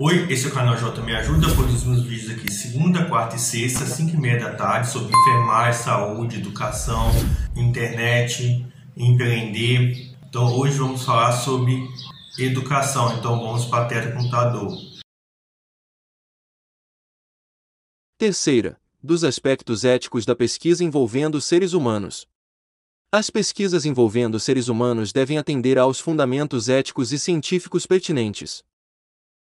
Oi, esse é o canal J Me Ajuda, produzimos vídeos aqui segunda, quarta e sexta, 5 e meia da tarde, sobre enfermagem, saúde, educação, internet, empreender. Então hoje vamos falar sobre educação, então vamos para a tela computador. Terceira, dos aspectos éticos da pesquisa envolvendo seres humanos. As pesquisas envolvendo seres humanos devem atender aos fundamentos éticos e científicos pertinentes.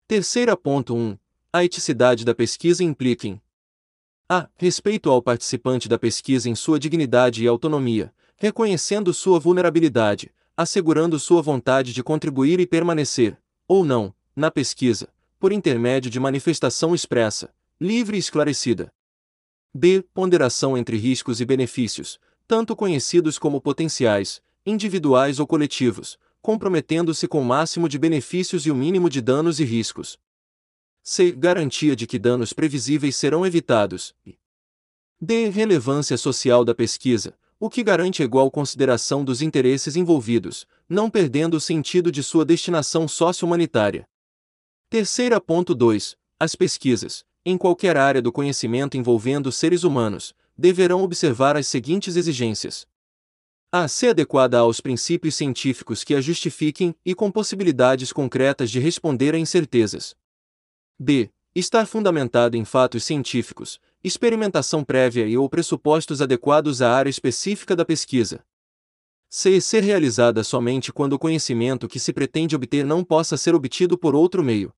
Terceira ponto 1. A eticidade da pesquisa implica em a. Respeito ao participante da pesquisa em sua dignidade e autonomia, reconhecendo sua vulnerabilidade, assegurando sua vontade de contribuir e permanecer, ou não, na pesquisa, por intermédio de manifestação expressa, livre e esclarecida. B. Ponderação entre riscos e benefícios, tanto conhecidos como potenciais, individuais ou coletivos, comprometendo-se com o máximo de benefícios e o mínimo de danos e riscos. C. Garantia de que danos previsíveis serão evitados. D. Relevância social da pesquisa, o que garante igual consideração dos interesses envolvidos, não perdendo o sentido de sua destinação socio-humanitária. Terceira ponto 2. As pesquisas, em qualquer área do conhecimento envolvendo seres humanos, deverão observar as seguintes exigências. A. Ser adequada aos princípios científicos que a justifiquem e com possibilidades concretas de responder a incertezas. B. Estar fundamentada em fatos científicos, experimentação prévia e ou pressupostos adequados à área específica da pesquisa. C. Ser realizada somente quando o conhecimento que se pretende obter não possa ser obtido por outro meio.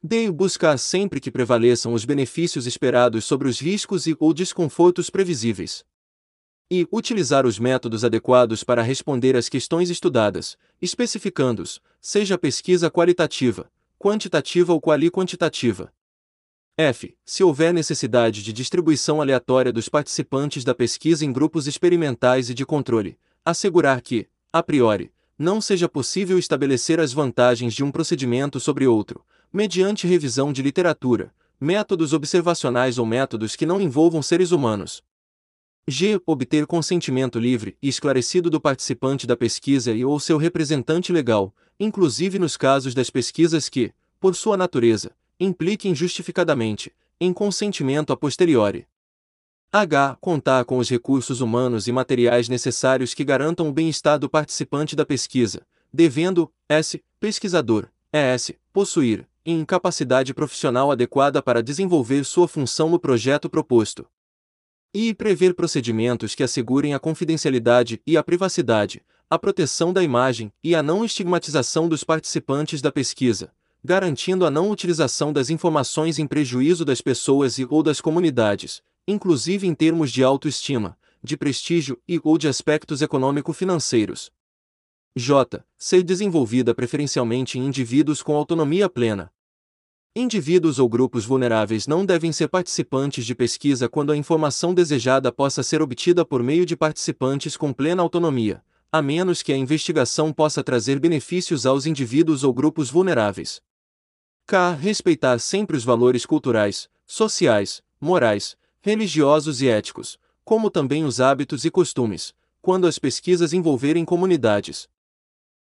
D. Buscar sempre que prevaleçam os benefícios esperados sobre os riscos e ou desconfortos previsíveis. E utilizar os métodos adequados para responder às questões estudadas, especificando-os, seja pesquisa qualitativa, quantitativa ou quali-quantitativa. F. Se houver necessidade de distribuição aleatória dos participantes da pesquisa em grupos experimentais e de controle, assegurar que, a priori, não seja possível estabelecer as vantagens de um procedimento sobre outro, mediante revisão de literatura, métodos observacionais ou métodos que não envolvam seres humanos. G. Obter consentimento livre e esclarecido do participante da pesquisa e ou seu representante legal, inclusive nos casos das pesquisas que, por sua natureza, impliquem justificadamente, em consentimento a posteriori. H. Contar com os recursos humanos e materiais necessários que garantam o bem-estar do participante da pesquisa, devendo, S. Pesquisador, ES, possuir, incapacidade profissional adequada para desenvolver sua função no projeto proposto. E prever procedimentos que assegurem a confidencialidade e a privacidade, a proteção da imagem e a não estigmatização dos participantes da pesquisa, garantindo a não utilização das informações em prejuízo das pessoas e ou das comunidades, inclusive em termos de autoestima, de prestígio e ou de aspectos econômico-financeiros. J. Ser desenvolvida preferencialmente em indivíduos com autonomia plena, Indivíduos ou grupos vulneráveis não devem ser participantes de pesquisa quando a informação desejada possa ser obtida por meio de participantes com plena autonomia, a menos que a investigação possa trazer benefícios aos indivíduos ou grupos vulneráveis. K. Respeitar sempre os valores culturais, sociais, morais, religiosos e éticos, como também os hábitos e costumes, quando as pesquisas envolverem comunidades.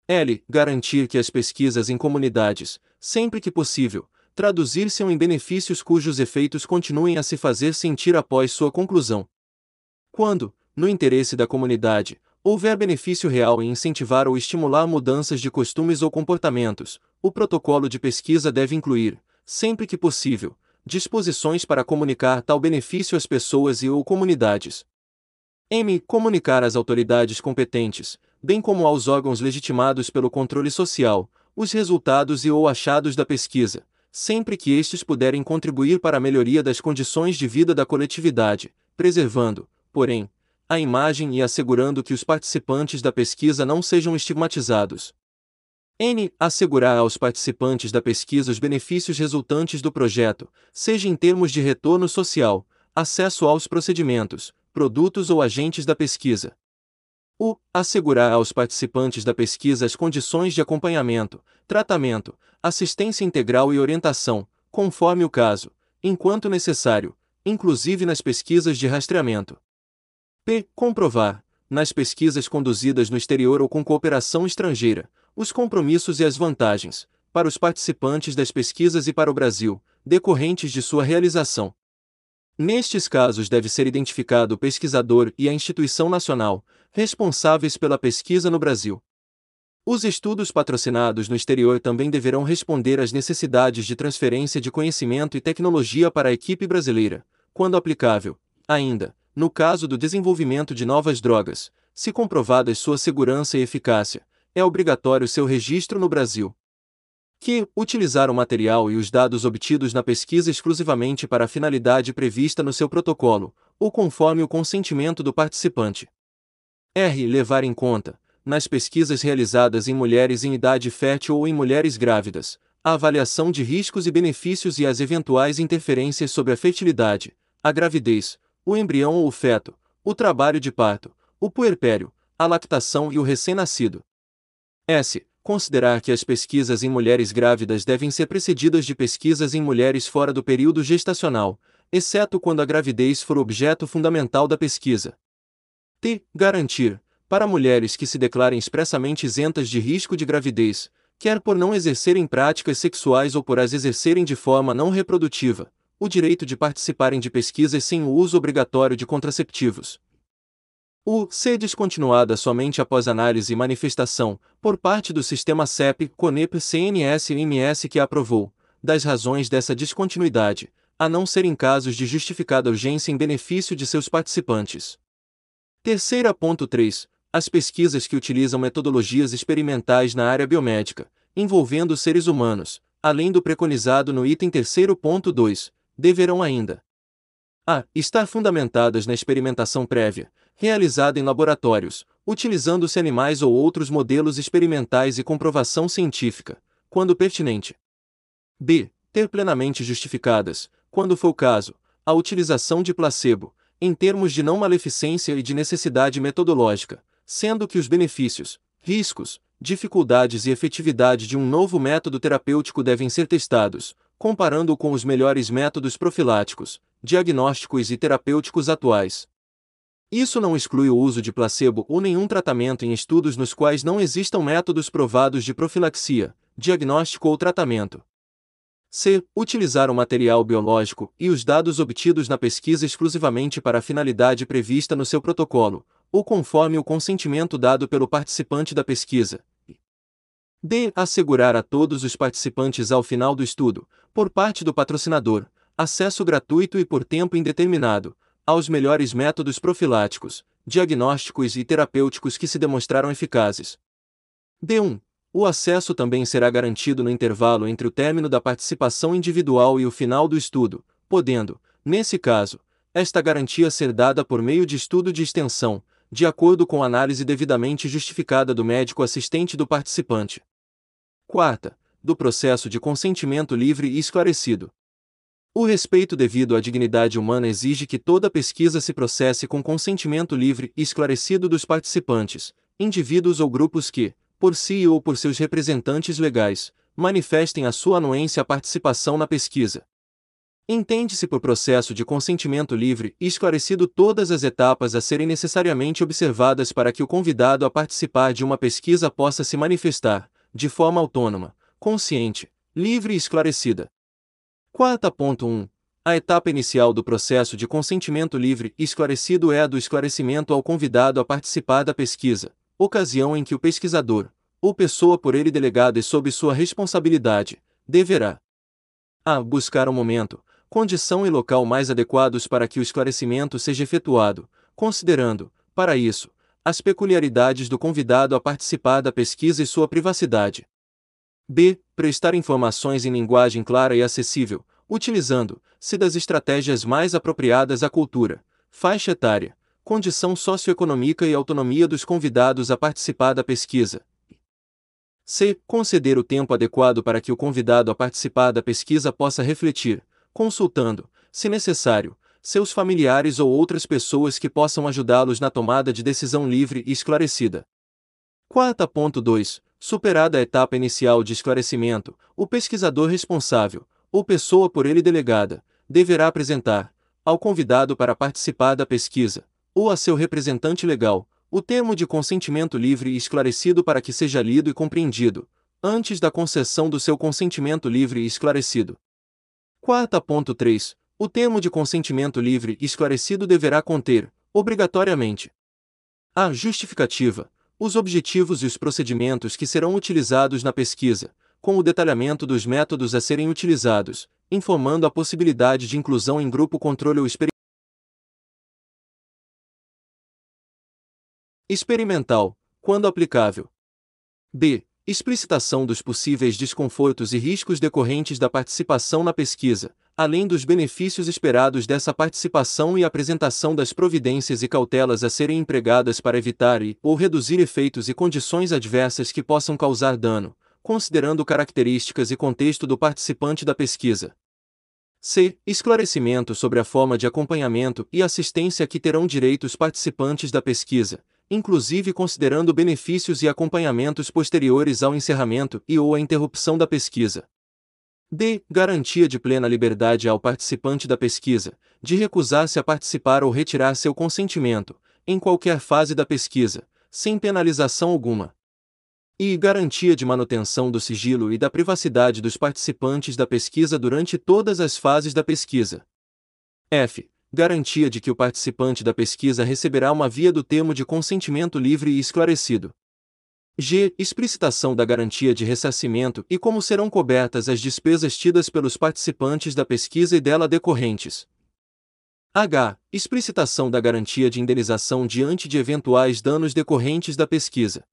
L. Garantir que as pesquisas em comunidades, sempre que possível, traduzir-se em benefícios cujos efeitos continuem a se fazer sentir após sua conclusão. Quando, no interesse da comunidade, houver benefício real em incentivar ou estimular mudanças de costumes ou comportamentos, o protocolo de pesquisa deve incluir, sempre que possível, disposições para comunicar tal benefício às pessoas e ou comunidades. M. Comunicar às autoridades competentes, bem como aos órgãos legitimados pelo controle social, os resultados e ou achados da pesquisa, sempre que estes puderem contribuir para a melhoria das condições de vida da coletividade, preservando, porém, a imagem e assegurando que os participantes da pesquisa não sejam estigmatizados. N. Assegurar aos participantes da pesquisa os benefícios resultantes do projeto, seja em termos de retorno social, acesso aos procedimentos, produtos ou agentes da pesquisa. U. Assegurar aos participantes da pesquisa as condições de acompanhamento, tratamento, assistência integral e orientação, conforme o caso, enquanto necessário, inclusive nas pesquisas de rastreamento. P. Comprovar, nas pesquisas conduzidas no exterior ou com cooperação estrangeira, os compromissos e as vantagens, para os participantes das pesquisas e para o Brasil, decorrentes de sua realização. Nestes casos deve ser identificado o pesquisador e a instituição nacional, responsáveis pela pesquisa no Brasil. Os estudos patrocinados no exterior também deverão responder às necessidades de transferência de conhecimento e tecnologia para a equipe brasileira, quando aplicável. Ainda, no caso do desenvolvimento de novas drogas, se comprovadas sua segurança e eficácia, é obrigatório seu registro no Brasil que utilizar o material e os dados obtidos na pesquisa exclusivamente para a finalidade prevista no seu protocolo, ou conforme o consentimento do participante. R. Levar em conta, nas pesquisas realizadas em mulheres em idade fértil ou em mulheres grávidas, a avaliação de riscos e benefícios e as eventuais interferências sobre a fertilidade, a gravidez, o embrião ou o feto, o trabalho de parto, o puerpério, a lactação e o recém-nascido. S considerar que as pesquisas em mulheres grávidas devem ser precedidas de pesquisas em mulheres fora do período gestacional, exceto quando a gravidez for objeto fundamental da pesquisa. T. Garantir, para mulheres que se declarem expressamente isentas de risco de gravidez, quer por não exercerem práticas sexuais ou por as exercerem de forma não reprodutiva, o direito de participarem de pesquisas sem o uso obrigatório de contraceptivos, o C descontinuada somente após análise e manifestação, por parte do sistema CEP, CONEP, CNS e MS que aprovou, das razões dessa descontinuidade, a não ser em casos de justificada urgência em benefício de seus participantes. Terceira ponto 3. As pesquisas que utilizam metodologias experimentais na área biomédica, envolvendo seres humanos, além do preconizado no item terceiro ponto 2, deverão ainda a. estar fundamentadas na experimentação prévia, realizada em laboratórios, utilizando-se animais ou outros modelos experimentais e comprovação científica, quando pertinente. b. Ter plenamente justificadas, quando for o caso, a utilização de placebo, em termos de não maleficência e de necessidade metodológica, sendo que os benefícios, riscos, dificuldades e efetividade de um novo método terapêutico devem ser testados, comparando-o com os melhores métodos profiláticos, diagnósticos e terapêuticos atuais. Isso não exclui o uso de placebo ou nenhum tratamento em estudos nos quais não existam métodos provados de profilaxia, diagnóstico ou tratamento. C. Utilizar o material biológico e os dados obtidos na pesquisa exclusivamente para a finalidade prevista no seu protocolo, ou conforme o consentimento dado pelo participante da pesquisa. D. Assegurar a todos os participantes ao final do estudo, por parte do patrocinador, acesso gratuito e por tempo indeterminado, aos melhores métodos profiláticos, diagnósticos e terapêuticos que se demonstraram eficazes. D1. O acesso também será garantido no intervalo entre o término da participação individual e o final do estudo, podendo, nesse caso, esta garantia ser dada por meio de estudo de extensão, de acordo com análise devidamente justificada do médico assistente do participante. Quarta, do processo de consentimento livre e esclarecido. O respeito devido à dignidade humana exige que toda pesquisa se processe com consentimento livre e esclarecido dos participantes, indivíduos ou grupos que, por si ou por seus representantes legais, manifestem a sua anuência à participação na pesquisa. Entende-se por processo de consentimento livre e esclarecido todas as etapas a serem necessariamente observadas para que o convidado a participar de uma pesquisa possa se manifestar, de forma autônoma, consciente, livre e esclarecida. 4.1. A etapa inicial do processo de consentimento livre e esclarecido é a do esclarecimento ao convidado a participar da pesquisa, ocasião em que o pesquisador, ou pessoa por ele delegada e sob sua responsabilidade, deverá a. buscar o momento, condição e local mais adequados para que o esclarecimento seja efetuado, considerando, para isso, as peculiaridades do convidado a participar da pesquisa e sua privacidade. B. Prestar informações em linguagem clara e acessível, utilizando-se das estratégias mais apropriadas à cultura, faixa etária, condição socioeconômica e autonomia dos convidados a participar da pesquisa. C. Conceder o tempo adequado para que o convidado a participar da pesquisa possa refletir, consultando, se necessário, seus familiares ou outras pessoas que possam ajudá-los na tomada de decisão livre e esclarecida. 4.2 Superada a etapa inicial de esclarecimento, o pesquisador responsável, ou pessoa por ele delegada, deverá apresentar, ao convidado para participar da pesquisa, ou a seu representante legal, o termo de consentimento livre e esclarecido para que seja lido e compreendido, antes da concessão do seu consentimento livre e esclarecido. 4.3. O termo de consentimento livre e esclarecido deverá conter, obrigatoriamente, a justificativa, os objetivos e os procedimentos que serão utilizados na pesquisa, com o detalhamento dos métodos a serem utilizados, informando a possibilidade de inclusão em grupo controle ou experimental, quando aplicável. B. Explicitação dos possíveis desconfortos e riscos decorrentes da participação na pesquisa, além dos benefícios esperados dessa participação e apresentação das providências e cautelas a serem empregadas para evitar e ou reduzir efeitos e condições adversas que possam causar dano, considerando características e contexto do participante da pesquisa. C. Esclarecimento sobre a forma de acompanhamento e assistência que terão direito os participantes da pesquisa, inclusive considerando benefícios e acompanhamentos posteriores ao encerramento e ou à interrupção da pesquisa. D. Garantia de plena liberdade ao participante da pesquisa, de recusar-se a participar ou retirar seu consentimento, em qualquer fase da pesquisa, sem penalização alguma e garantia de manutenção do sigilo e da privacidade dos participantes da pesquisa durante todas as fases da pesquisa. F. Garantia de que o participante da pesquisa receberá uma via do termo de consentimento livre e esclarecido. G. Explicitação da garantia de ressarcimento e como serão cobertas as despesas tidas pelos participantes da pesquisa e dela decorrentes. H. Explicitação da garantia de indenização diante de eventuais danos decorrentes da pesquisa.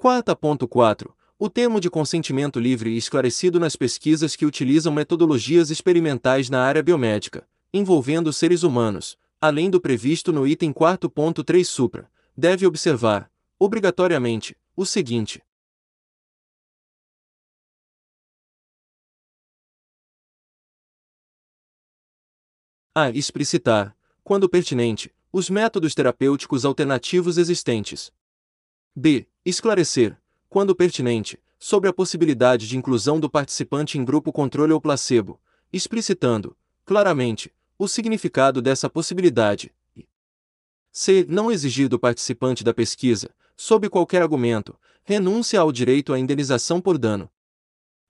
4.4. O termo de consentimento livre e esclarecido nas pesquisas que utilizam metodologias experimentais na área biomédica, envolvendo seres humanos, além do previsto no item 4.3 supra, deve observar, obrigatoriamente, o seguinte. A. Explicitar, quando pertinente, os métodos terapêuticos alternativos existentes. B. Esclarecer, quando pertinente, sobre a possibilidade de inclusão do participante em grupo controle ou placebo, explicitando, claramente, o significado dessa possibilidade. C. Não exigir do participante da pesquisa, sob qualquer argumento, renúncia ao direito à indenização por dano.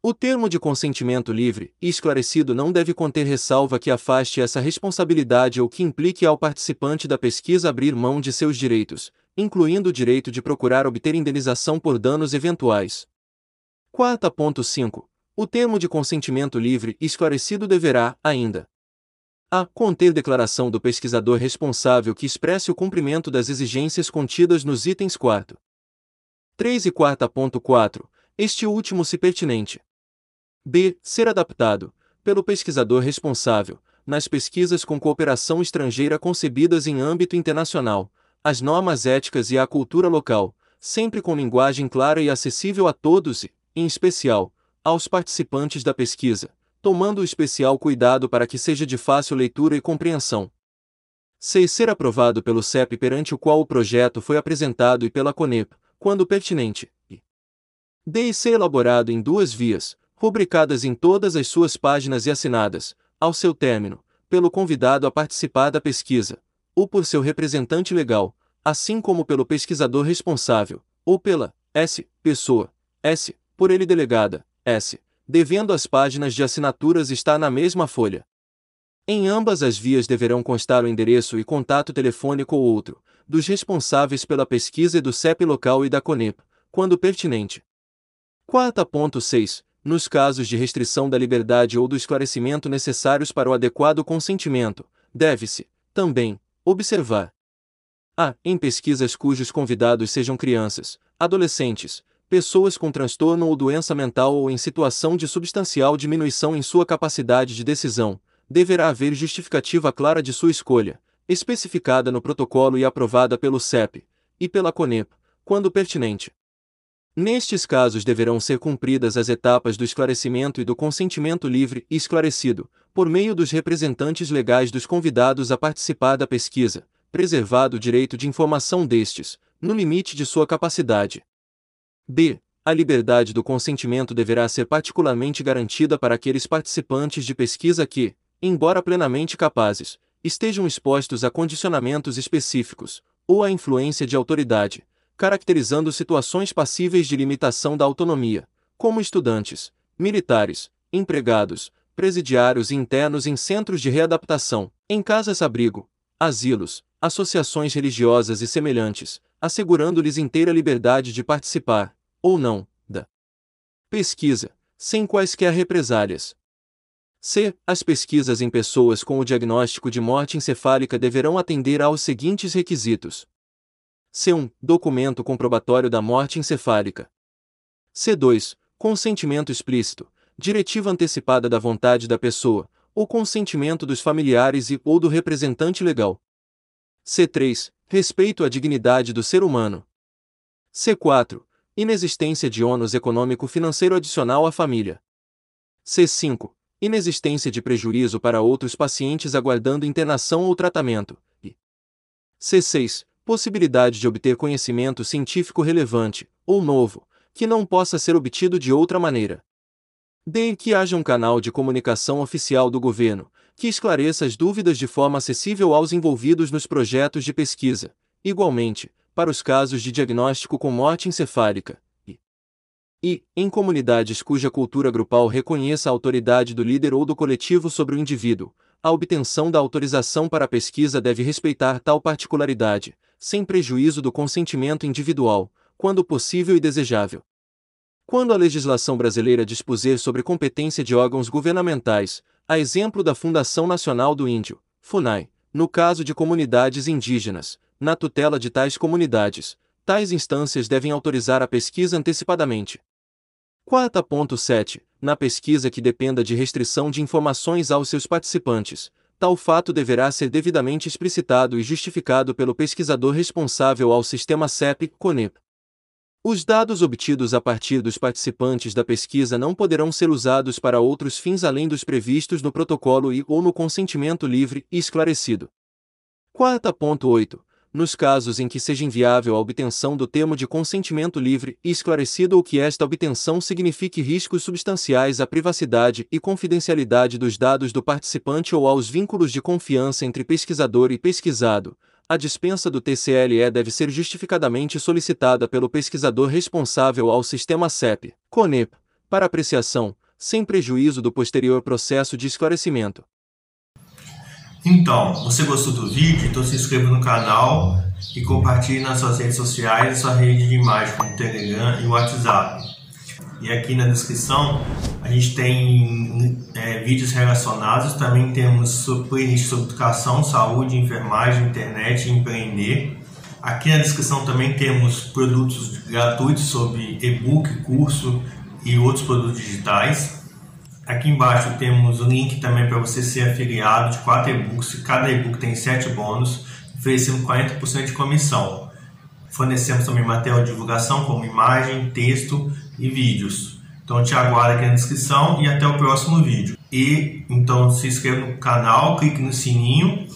O termo de consentimento livre e esclarecido não deve conter ressalva que afaste essa responsabilidade ou que implique ao participante da pesquisa abrir mão de seus direitos, incluindo o direito de procurar obter indenização por danos eventuais. 4.5. O termo de consentimento livre e esclarecido deverá, ainda, a. Conter declaração do pesquisador responsável que expresse o cumprimento das exigências contidas nos itens 4. 3 e 4.4, este último se pertinente. B. Ser adaptado, pelo pesquisador responsável, nas pesquisas com cooperação estrangeira concebidas em âmbito internacional, as normas éticas e a cultura local, sempre com linguagem clara e acessível a todos e, em especial, aos participantes da pesquisa, tomando especial cuidado para que seja de fácil leitura e compreensão. 6. Ser aprovado pelo CEP perante o qual o projeto foi apresentado e pela CONEP, quando pertinente. D. Ser elaborado em duas vias, rubricadas em todas as suas páginas e assinadas, ao seu término, pelo convidado a participar da pesquisa, ou por seu representante legal, assim como pelo pesquisador responsável, ou pela S. pessoa, S. por ele delegada, S. devendo as páginas de assinaturas estar na mesma folha. Em ambas as vias deverão constar o endereço e contato telefônico ou outro, dos responsáveis pela pesquisa e do CEP local e da CONEP, quando pertinente. 4.6. Nos casos de restrição da liberdade ou do esclarecimento necessários para o adequado consentimento, deve-se, também, Observar. A. Em pesquisas cujos convidados sejam crianças, adolescentes, pessoas com transtorno ou doença mental ou em situação de substancial diminuição em sua capacidade de decisão, deverá haver justificativa clara de sua escolha, especificada no protocolo e aprovada pelo CEP e pela CONEP, quando pertinente. Nestes casos deverão ser cumpridas as etapas do esclarecimento e do consentimento livre e esclarecido, por meio dos representantes legais dos convidados a participar da pesquisa, preservado o direito de informação destes, no limite de sua capacidade. B. A liberdade do consentimento deverá ser particularmente garantida para aqueles participantes de pesquisa que, embora plenamente capazes, estejam expostos a condicionamentos específicos, ou à influência de autoridade, caracterizando situações passíveis de limitação da autonomia, como estudantes, militares, empregados, presidiários e internos em centros de readaptação, em casas-abrigo, asilos, associações religiosas e semelhantes, assegurando-lhes inteira liberdade de participar, ou não, da pesquisa, sem quaisquer represálias. C. As pesquisas em pessoas com o diagnóstico de morte encefálica deverão atender aos seguintes requisitos: C1. Documento comprobatório da morte encefálica. C2. Consentimento explícito, diretiva antecipada da vontade da pessoa, ou consentimento dos familiares e ou do representante legal. C3. Respeito à dignidade do ser humano. C4. Inexistência de ônus econômico-financeiro adicional à família. C5. Inexistência de prejuízo para outros pacientes aguardando internação ou tratamento. E C6. Possibilidade de obter conhecimento científico relevante, ou novo, que não possa ser obtido de outra maneira. D. Que haja um canal de comunicação oficial do governo, que esclareça as dúvidas de forma acessível aos envolvidos nos projetos de pesquisa, igualmente, para os casos de diagnóstico com morte encefálica. E, em comunidades cuja cultura grupal reconheça a autoridade do líder ou do coletivo sobre o indivíduo, a obtenção da autorização para a pesquisa deve respeitar tal particularidade, sem prejuízo do consentimento individual, quando possível e desejável. Quando a legislação brasileira dispuser sobre competência de órgãos governamentais, a exemplo da Fundação Nacional do Índio, FUNAI, no caso de comunidades indígenas, na tutela de tais comunidades, tais instâncias devem autorizar a pesquisa antecipadamente. 4.7. Na pesquisa que dependa de restrição de informações aos seus participantes, tal fato deverá ser devidamente explicitado e justificado pelo pesquisador responsável ao sistema CEP-CONEP. Os dados obtidos a partir dos participantes da pesquisa não poderão ser usados para outros fins além dos previstos no protocolo e ou no consentimento livre e esclarecido. 4.8. Nos casos em que seja inviável a obtenção do termo de consentimento livre e esclarecido ou que esta obtenção signifique riscos substanciais à privacidade e confidencialidade dos dados do participante ou aos vínculos de confiança entre pesquisador e pesquisado, a dispensa do TCLE deve ser justificadamente solicitada pelo pesquisador responsável ao sistema CEP, CONEP, para apreciação, sem prejuízo do posterior processo de esclarecimento. Então, você gostou do vídeo? Então se inscreva no canal e compartilhe nas suas redes sociais e sua rede de imagem como Telegram e WhatsApp. E aqui na descrição a gente tem é, vídeos relacionados, também temos playlist sobre educação, saúde, enfermagem, internet e empreender. Aqui na descrição também temos produtos gratuitos sobre e-book, curso e outros produtos digitais. Aqui embaixo temos o link também para você ser afiliado de quatro e-books. Cada e-book tem 7 bônus, oferecendo 40% de comissão. Fornecemos também material de divulgação como imagem, texto e vídeos. Então te aguardo aqui na descrição e até o próximo vídeo. E então se inscreva no canal, clique no sininho